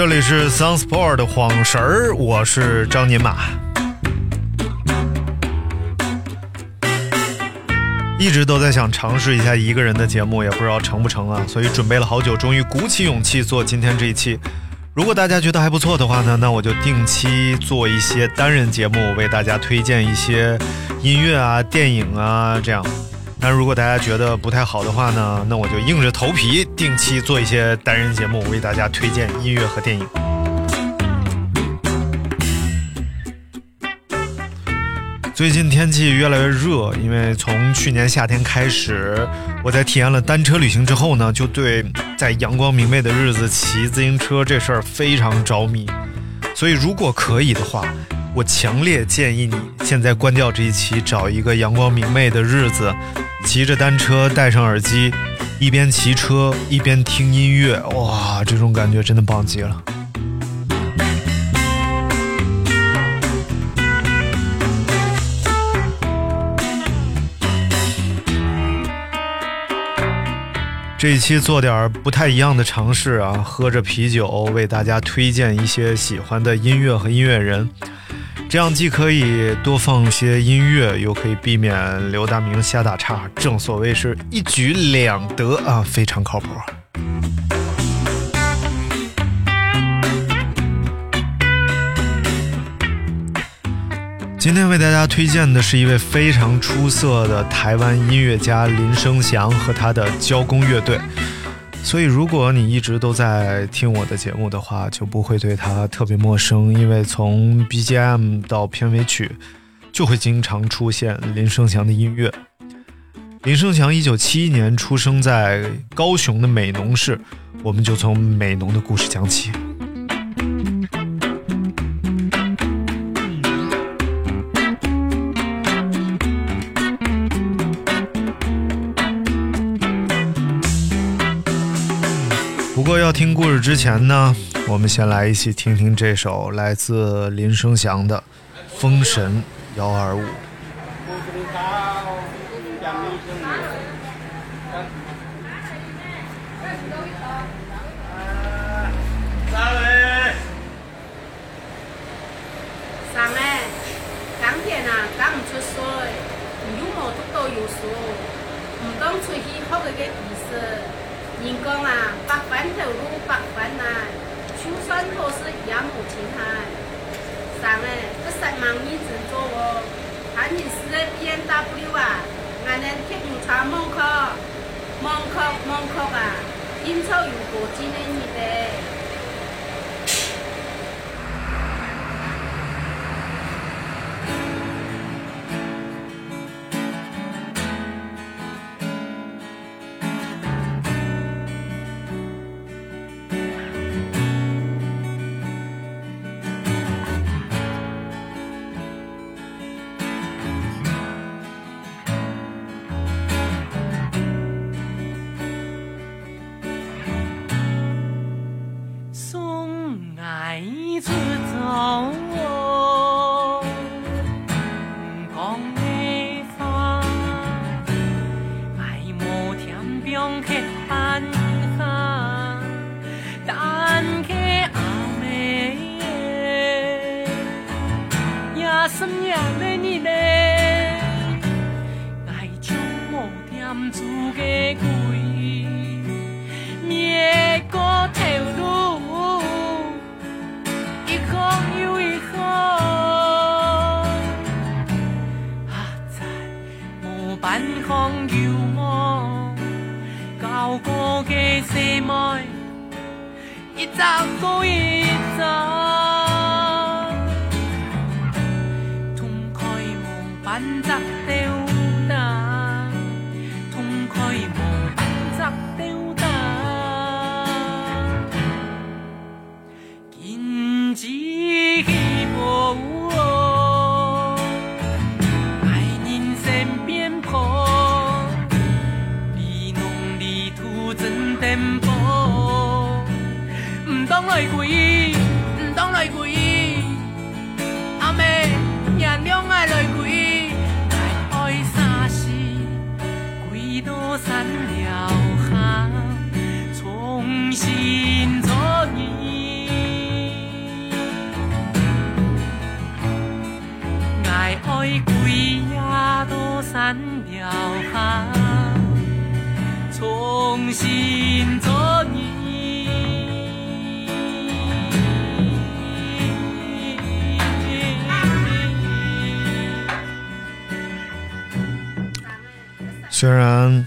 这里是 Sound Sport 的晃神儿，我是张年马。一直都在想尝试一下一个人的节目，也不知道成不成啊，所以准备了好久，终于鼓起勇气做今天这一期。如果大家觉得还不错的话呢，那我就定期做一些单人节目，为大家推荐一些音乐啊、电影啊这样。但如果大家觉得不太好的话呢，那我就硬着头皮定期做一些单人节目，为大家推荐音乐和电影。最近天气越来越热，因为从去年夏天开始，我在体验了单车旅行之后呢，就对在阳光明媚的日子骑自行车这事儿非常着迷。所以如果可以的话，我强烈建议你现在关掉这一期，找一个阳光明媚的日子。骑着单车，戴上耳机，一边骑车一边听音乐，哇，这种感觉真的棒极了。这一期做点不太一样的尝试啊，喝着啤酒为大家推荐一些喜欢的音乐和音乐人。这样既可以多放些音乐，又可以避免刘大明瞎打岔，正所谓是一举两得啊，非常靠谱。今天为大家推荐的是一位非常出色的台湾音乐家林生祥和他的交工乐队。所以，如果你一直都在听我的节目的话，就不会对它特别陌生，因为从 BGM 到片尾曲，就会经常出现林生祥的音乐。林生祥一九七一年出生在高雄的美浓市，我们就从美浓的故事讲起。听故事之前呢，我们先来一起听听这首来自林生祥的《封神幺二五》。三妹，今天啊，赶唔出水，有毛都都有数，唔当出去学个个意思。人讲啊，百般投入百般难，就算可是也无情海。三诶，这十万年前做哦，喊你是个 B N W 啊，俺能铁路厂门口，门口门口啊，应酬有过几年的。山了下，重新做你。虽然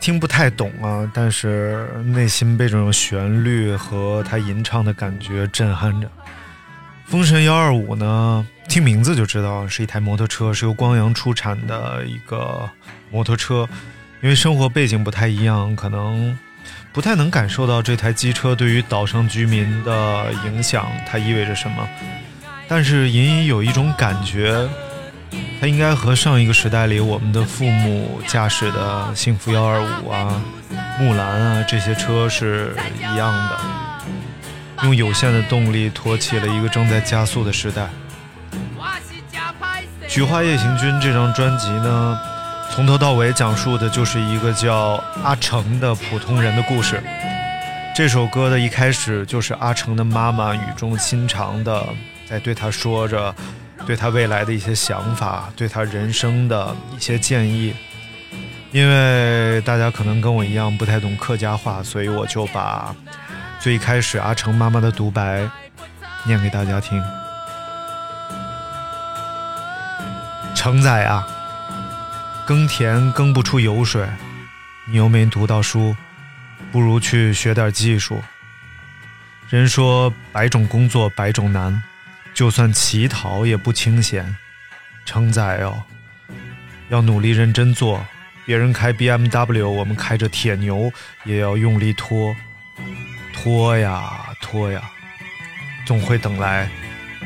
听不太懂啊，但是内心被这种旋律和他吟唱的感觉震撼着。风神幺二五呢，听名字就知道是一台摩托车，是由光阳出产的一个摩托车。因为生活背景不太一样，可能不太能感受到这台机车对于岛上居民的影响，它意味着什么。但是隐隐有一种感觉，它应该和上一个时代里我们的父母驾驶的幸福幺二五啊、木兰啊这些车是一样的，用有限的动力托起了一个正在加速的时代。《菊花夜行军》这张专辑呢？从头到尾讲述的就是一个叫阿成的普通人的故事。这首歌的一开始就是阿成的妈妈语重心长的在对他说着，对他未来的一些想法，对他人生的一些建议。因为大家可能跟我一样不太懂客家话，所以我就把最开始阿成妈妈的独白念给大家听。成仔啊！耕田耕不出油水，你又没读到书，不如去学点技术。人说百种工作百种难，就算乞讨也不清闲。承载哦，要努力认真做。别人开 BMW，我们开着铁牛，也要用力拖，拖呀拖呀，总会等来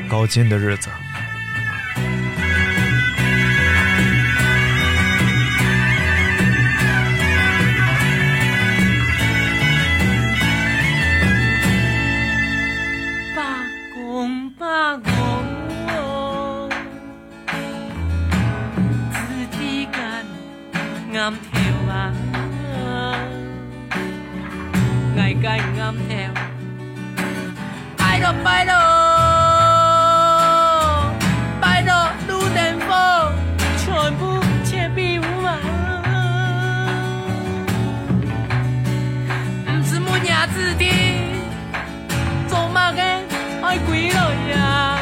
高进的日子。拜托，拜托，女电波全部千变万化，不是每娘子的做梦个爱跪落呀，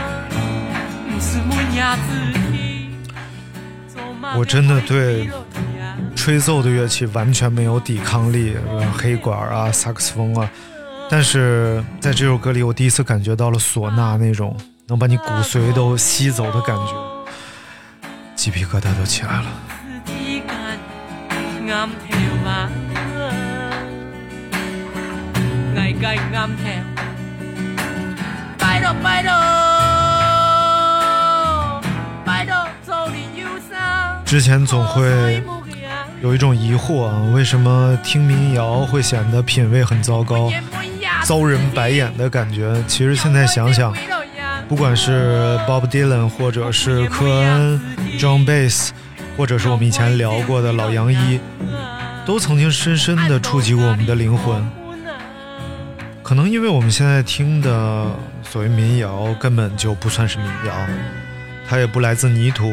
不是每娘子的做梦。我真的对。吹奏的乐器完全没有抵抗力，黑管啊，萨克斯风啊。但是在这首歌里，我第一次感觉到了唢呐那种能把你骨髓都吸走的感觉，鸡皮疙瘩都起来了。之前总会有一种疑惑啊，为什么听民谣会显得品味很糟糕，遭人白眼的感觉？其实现在想想，不管是 Bob Dylan，或者是科恩、John Bass，或者是我们以前聊过的老杨一，都曾经深深的触及过我们的灵魂。可能因为我们现在听的所谓民谣根本就不算是民谣，它也不来自泥土。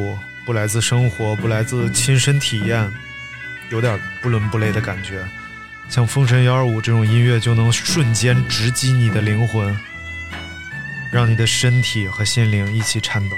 不来自生活，不来自亲身体验，有点不伦不类的感觉。像《封神幺二五》这种音乐，就能瞬间直击你的灵魂，让你的身体和心灵一起颤抖。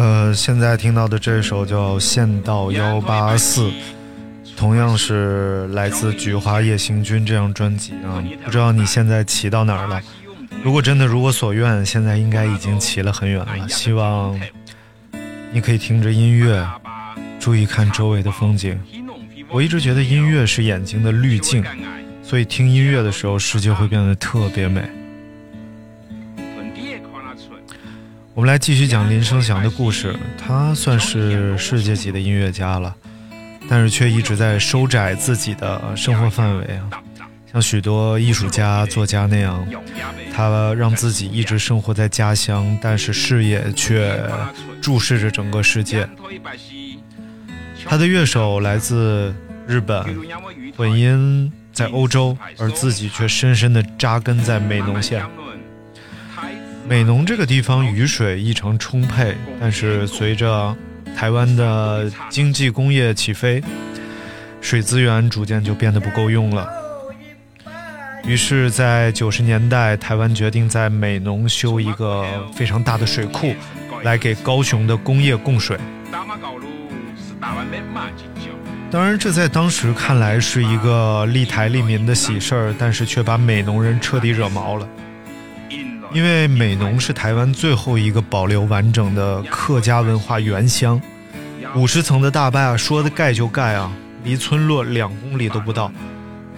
呃，现在听到的这首叫《县道幺八四》，同样是来自《菊花夜行军》这张专辑啊。不知道你现在骑到哪儿了？如果真的如我所愿，现在应该已经骑了很远了。希望你可以听着音乐，注意看周围的风景。我一直觉得音乐是眼睛的滤镜，所以听音乐的时候，世界会变得特别美。我们来继续讲林生祥的故事。他算是世界级的音乐家了，但是却一直在收窄自己的生活范围啊。像许多艺术家、作家那样，他让自己一直生活在家乡，但是视野却注视着整个世界。他的乐手来自日本，本音在欧洲，而自己却深深地扎根在美浓县。美浓这个地方雨水异常充沛，但是随着台湾的经济工业起飞，水资源逐渐就变得不够用了。于是，在九十年代，台湾决定在美浓修一个非常大的水库，来给高雄的工业供水。当然，这在当时看来是一个利台利民的喜事儿，但是却把美浓人彻底惹毛了。因为美浓是台湾最后一个保留完整的客家文化原乡，五十层的大坝说的盖就盖啊，离村落两公里都不到。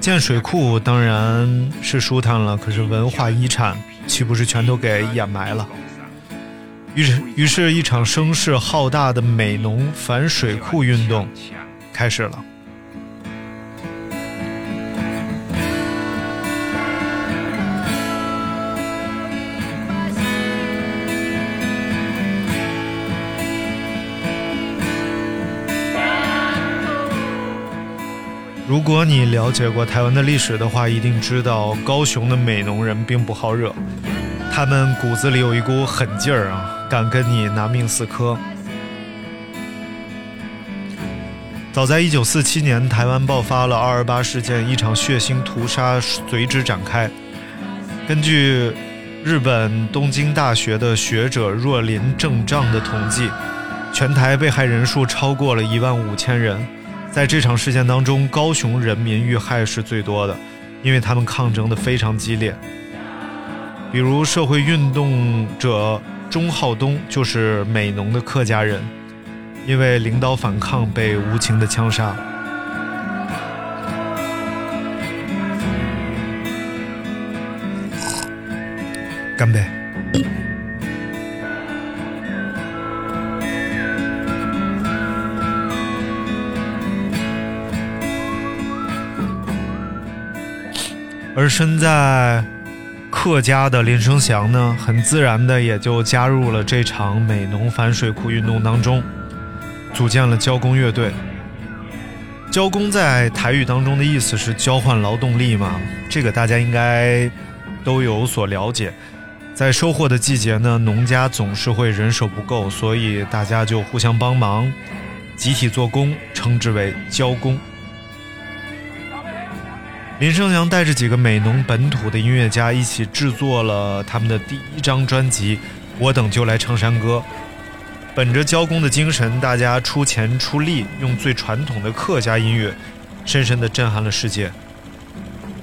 建水库当然是舒坦了，可是文化遗产岂不是全都给掩埋了？于是，于是一场声势浩大的美浓反水库运动开始了。如果你了解过台湾的历史的话，一定知道高雄的美浓人并不好惹，他们骨子里有一股狠劲儿啊，敢跟你拿命死磕。早在1947年，台湾爆发了二二八事件，一场血腥屠杀随之展开。根据日本东京大学的学者若林正丈的统计，全台被害人数超过了一万五千人。在这场事件当中，高雄人民遇害是最多的，因为他们抗争的非常激烈。比如社会运动者钟浩东就是美浓的客家人，因为领导反抗被无情的枪杀。干杯！而身在客家的林生祥呢，很自然的也就加入了这场美浓反水库运动当中，组建了交工乐队。交工在台语当中的意思是交换劳动力嘛，这个大家应该都有所了解。在收获的季节呢，农家总是会人手不够，所以大家就互相帮忙，集体做工，称之为交工。林生祥带着几个美浓本土的音乐家一起制作了他们的第一张专辑《我等就来唱山歌》。本着交工的精神，大家出钱出力，用最传统的客家音乐，深深地震撼了世界。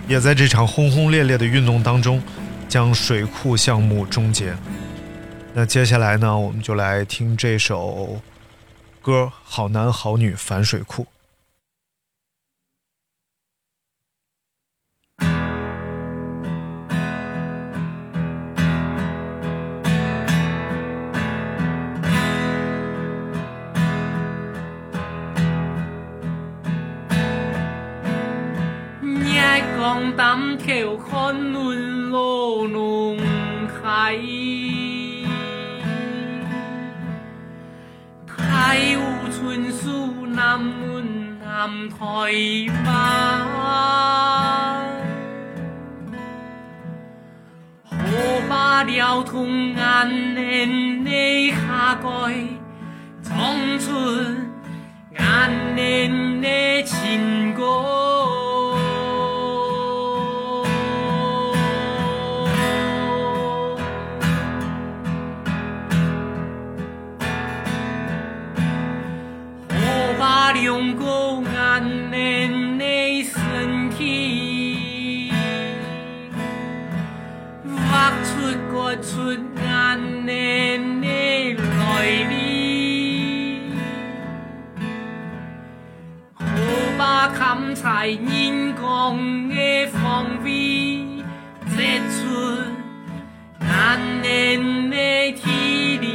也在这场轰轰烈烈的运动当中，将水库项目终结。那接下来呢，我们就来听这首歌《好男好女反水库》。江淡桥看暖路浓海，太湖春树南门南台湾，河把了通岸连你下盖，长春岸连人工的方位，结出难念的体力。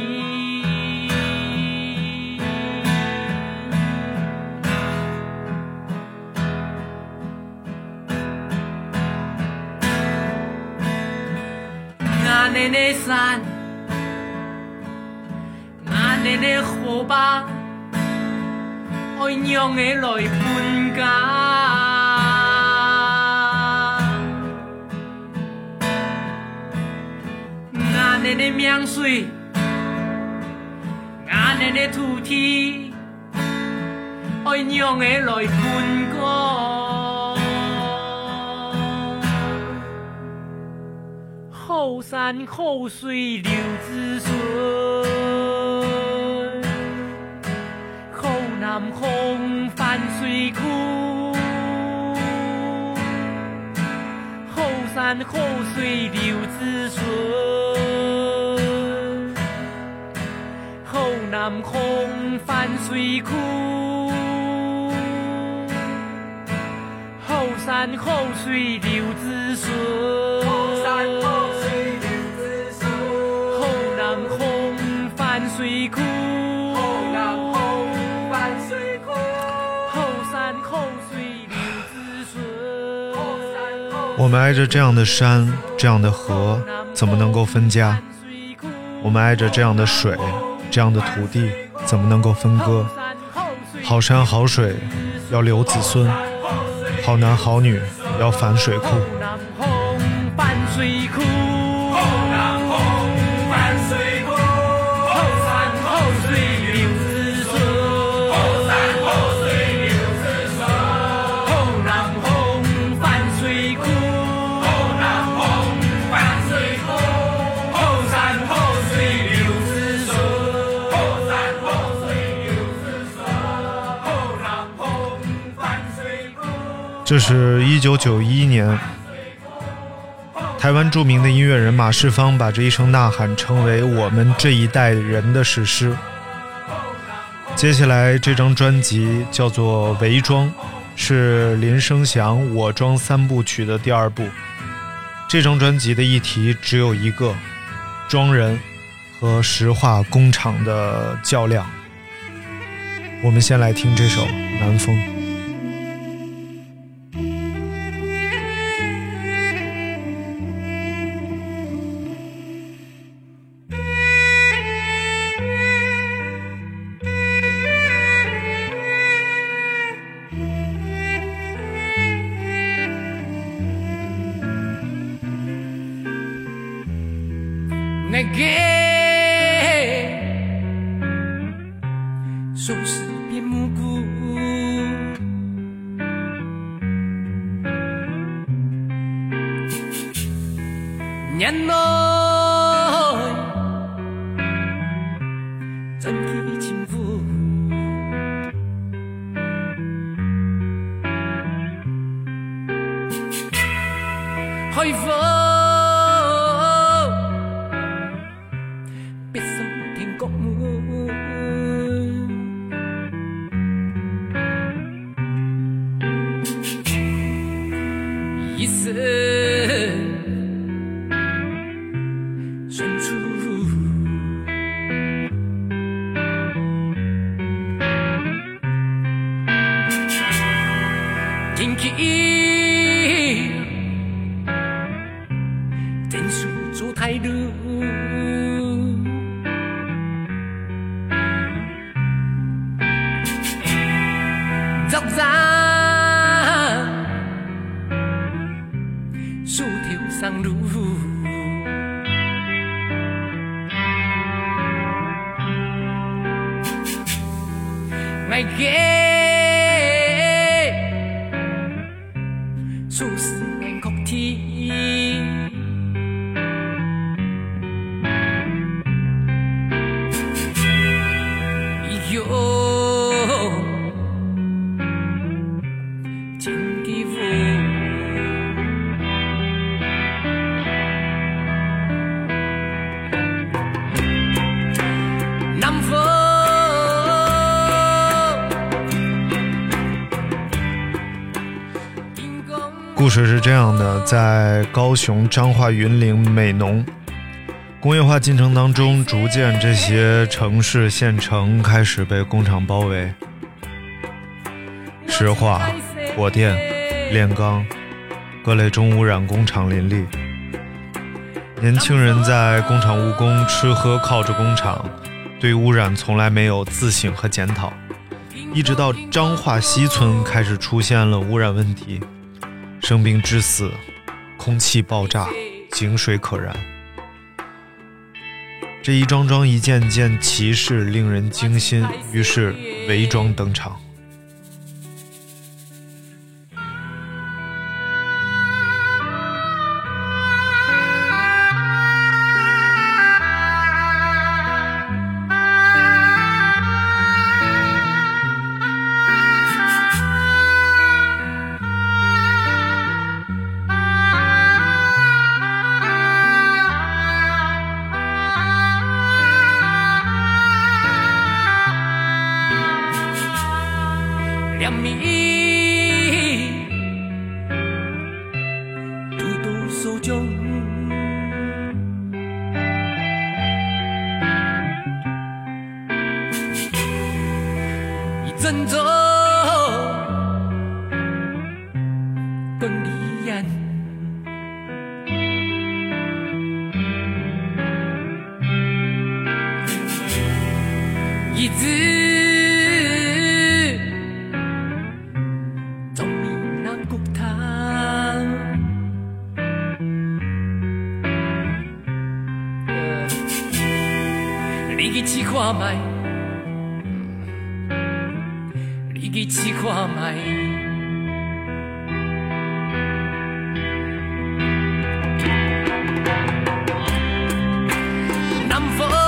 俺的的山，俺的的河吧。爱娘的来分家，俺的的命水，俺的的土地，爱让的来分割。好山好水留子孙。南风泛水库，后山后水留子孙。南风泛水库，后山后水留子孙。后山后水留子孙。后南风泛水。库。我们挨着这样的山，这样的河，怎么能够分家？我们挨着这样的水，这样的土地，怎么能够分割？好山好水要留子孙，好男好女要反水库。这是一九九一年，台湾著名的音乐人马世芳把这一声呐喊称为我们这一代人的史诗。接下来这张专辑叫做《伪装》，是林生祥《我装》三部曲的第二部。这张专辑的议题只有一个：装人和石化工厂的较量。我们先来听这首《南风》。故事是这样的：在高雄彰化云林美浓工业化进程当中，逐渐这些城市县城开始被工厂包围，石化、火电、炼钢，各类重污染工厂林立。年轻人在工厂务工，吃喝靠着工厂，对污染从来没有自省和检讨，一直到彰化西村开始出现了污染问题，生病致死，空气爆炸，井水可燃。这一桩桩、一件件奇事令人惊心，于是伪装登场。南方。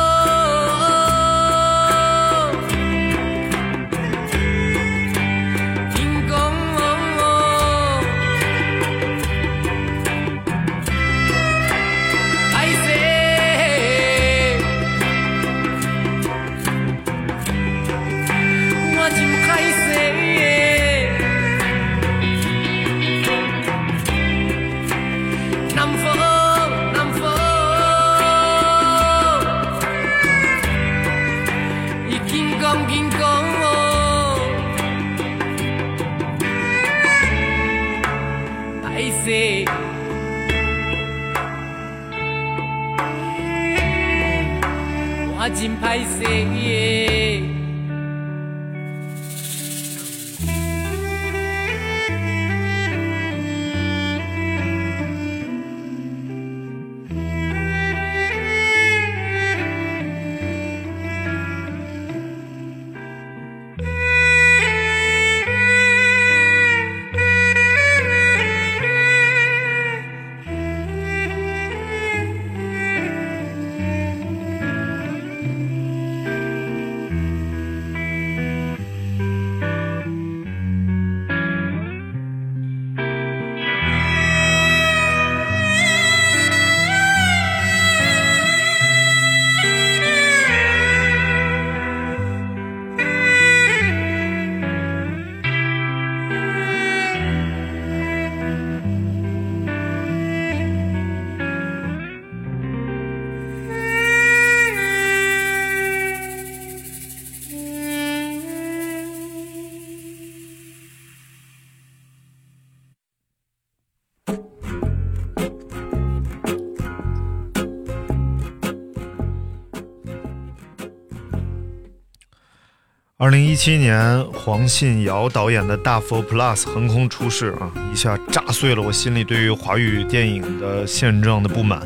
二零一七年，黄信尧导演的《大佛 Plus》横空出世啊，一下炸碎了我心里对于华语电影的现状的不满。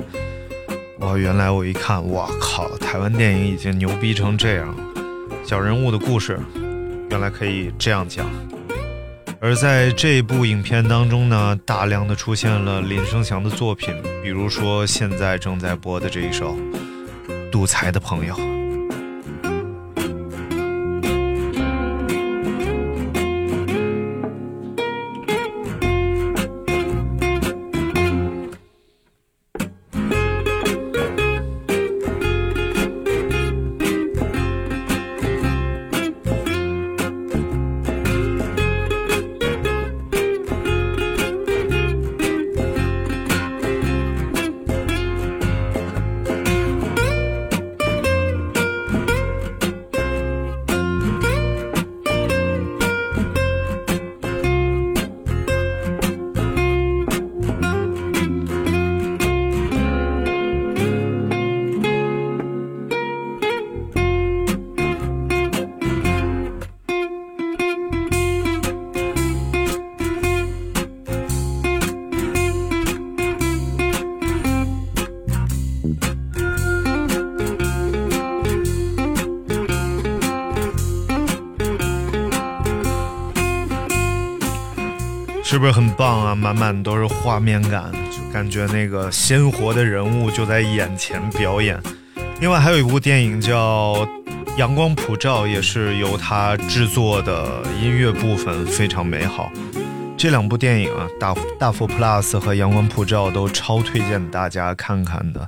哇，原来我一看，哇靠，台湾电影已经牛逼成这样，小人物的故事原来可以这样讲。而在这部影片当中呢，大量的出现了林生祥的作品，比如说现在正在播的这一首《赌财的朋友》。是不是很棒啊？满满都是画面感，就感觉那个鲜活的人物就在眼前表演。另外还有一部电影叫《阳光普照》，也是由他制作的，音乐部分非常美好。这两部电影啊，《大大佛 Plus》和《阳光普照》都超推荐大家看看的，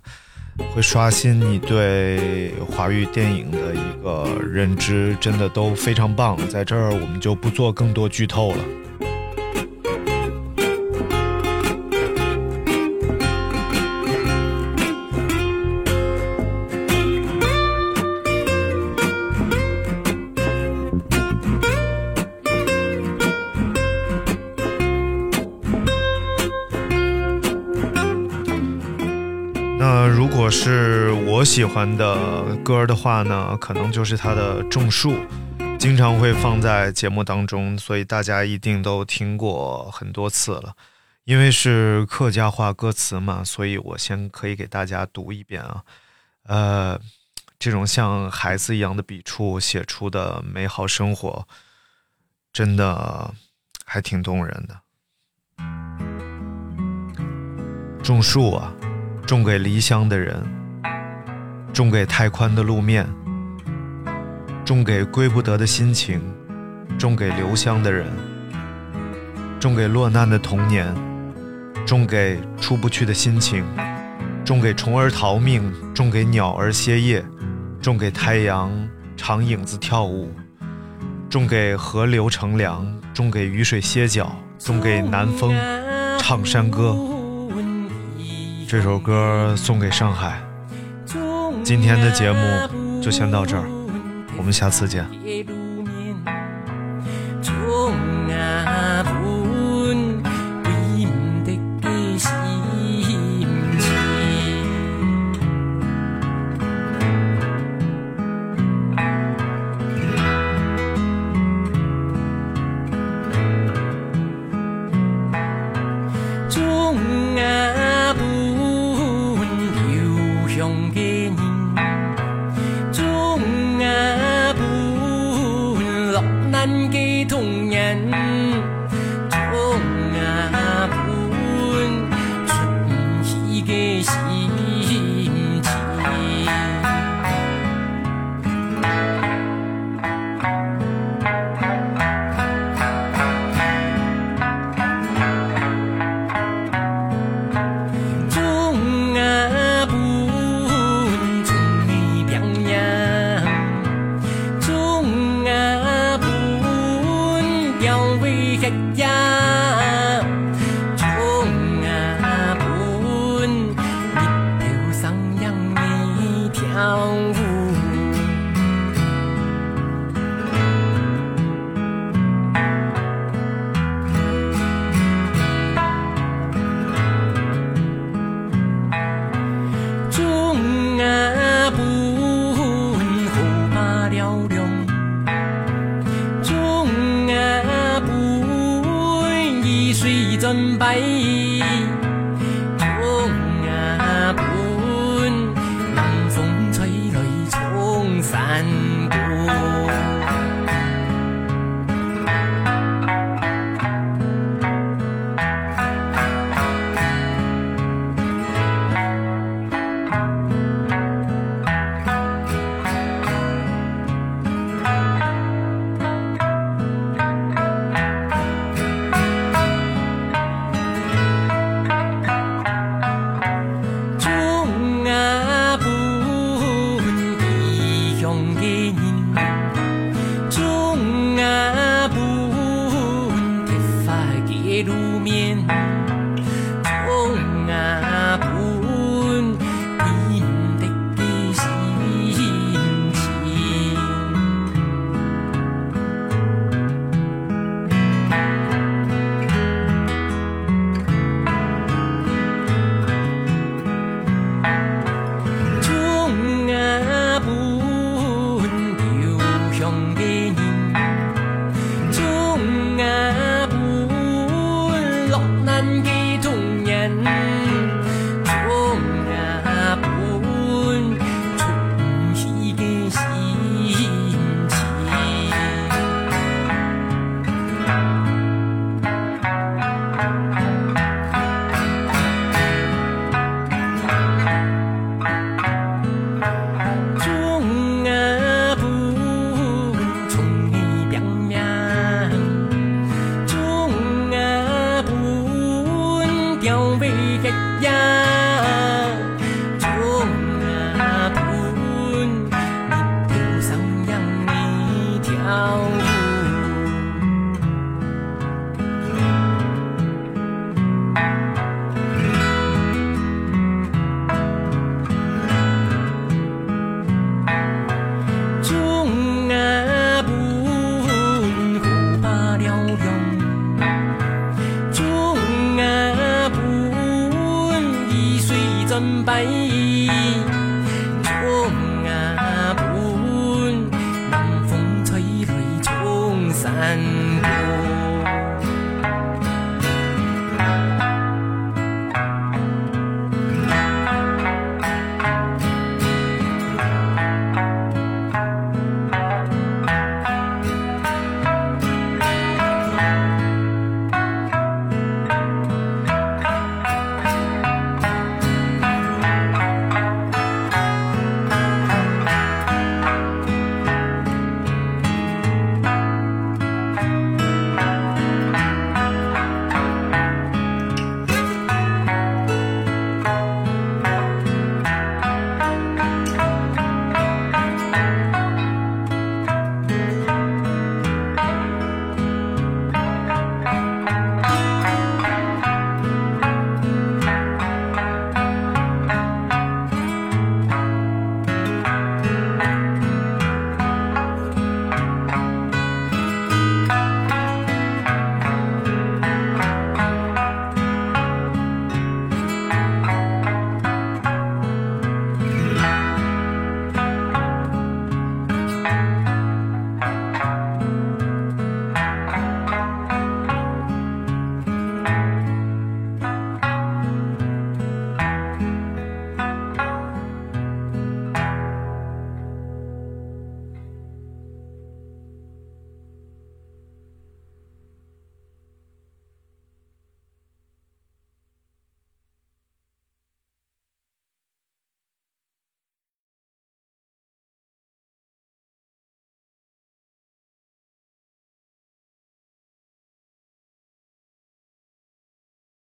会刷新你对华语电影的一个认知，真的都非常棒。在这儿我们就不做更多剧透了。喜欢的歌的话呢，可能就是他的《种树》，经常会放在节目当中，所以大家一定都听过很多次了。因为是客家话歌词嘛，所以我先可以给大家读一遍啊。呃，这种像孩子一样的笔触写出的美好生活，真的还挺动人的。种树啊！种给离乡的人，种给太宽的路面，种给归不得的心情，种给留香的人，种给落难的童年，种给出不去的心情，种给虫儿逃命，种给鸟儿歇业，种给太阳长影子跳舞，种给河流乘凉，种给雨水歇脚，种给南风唱山歌。这首歌送给上海。今天的节目就先到这儿，我们下次见。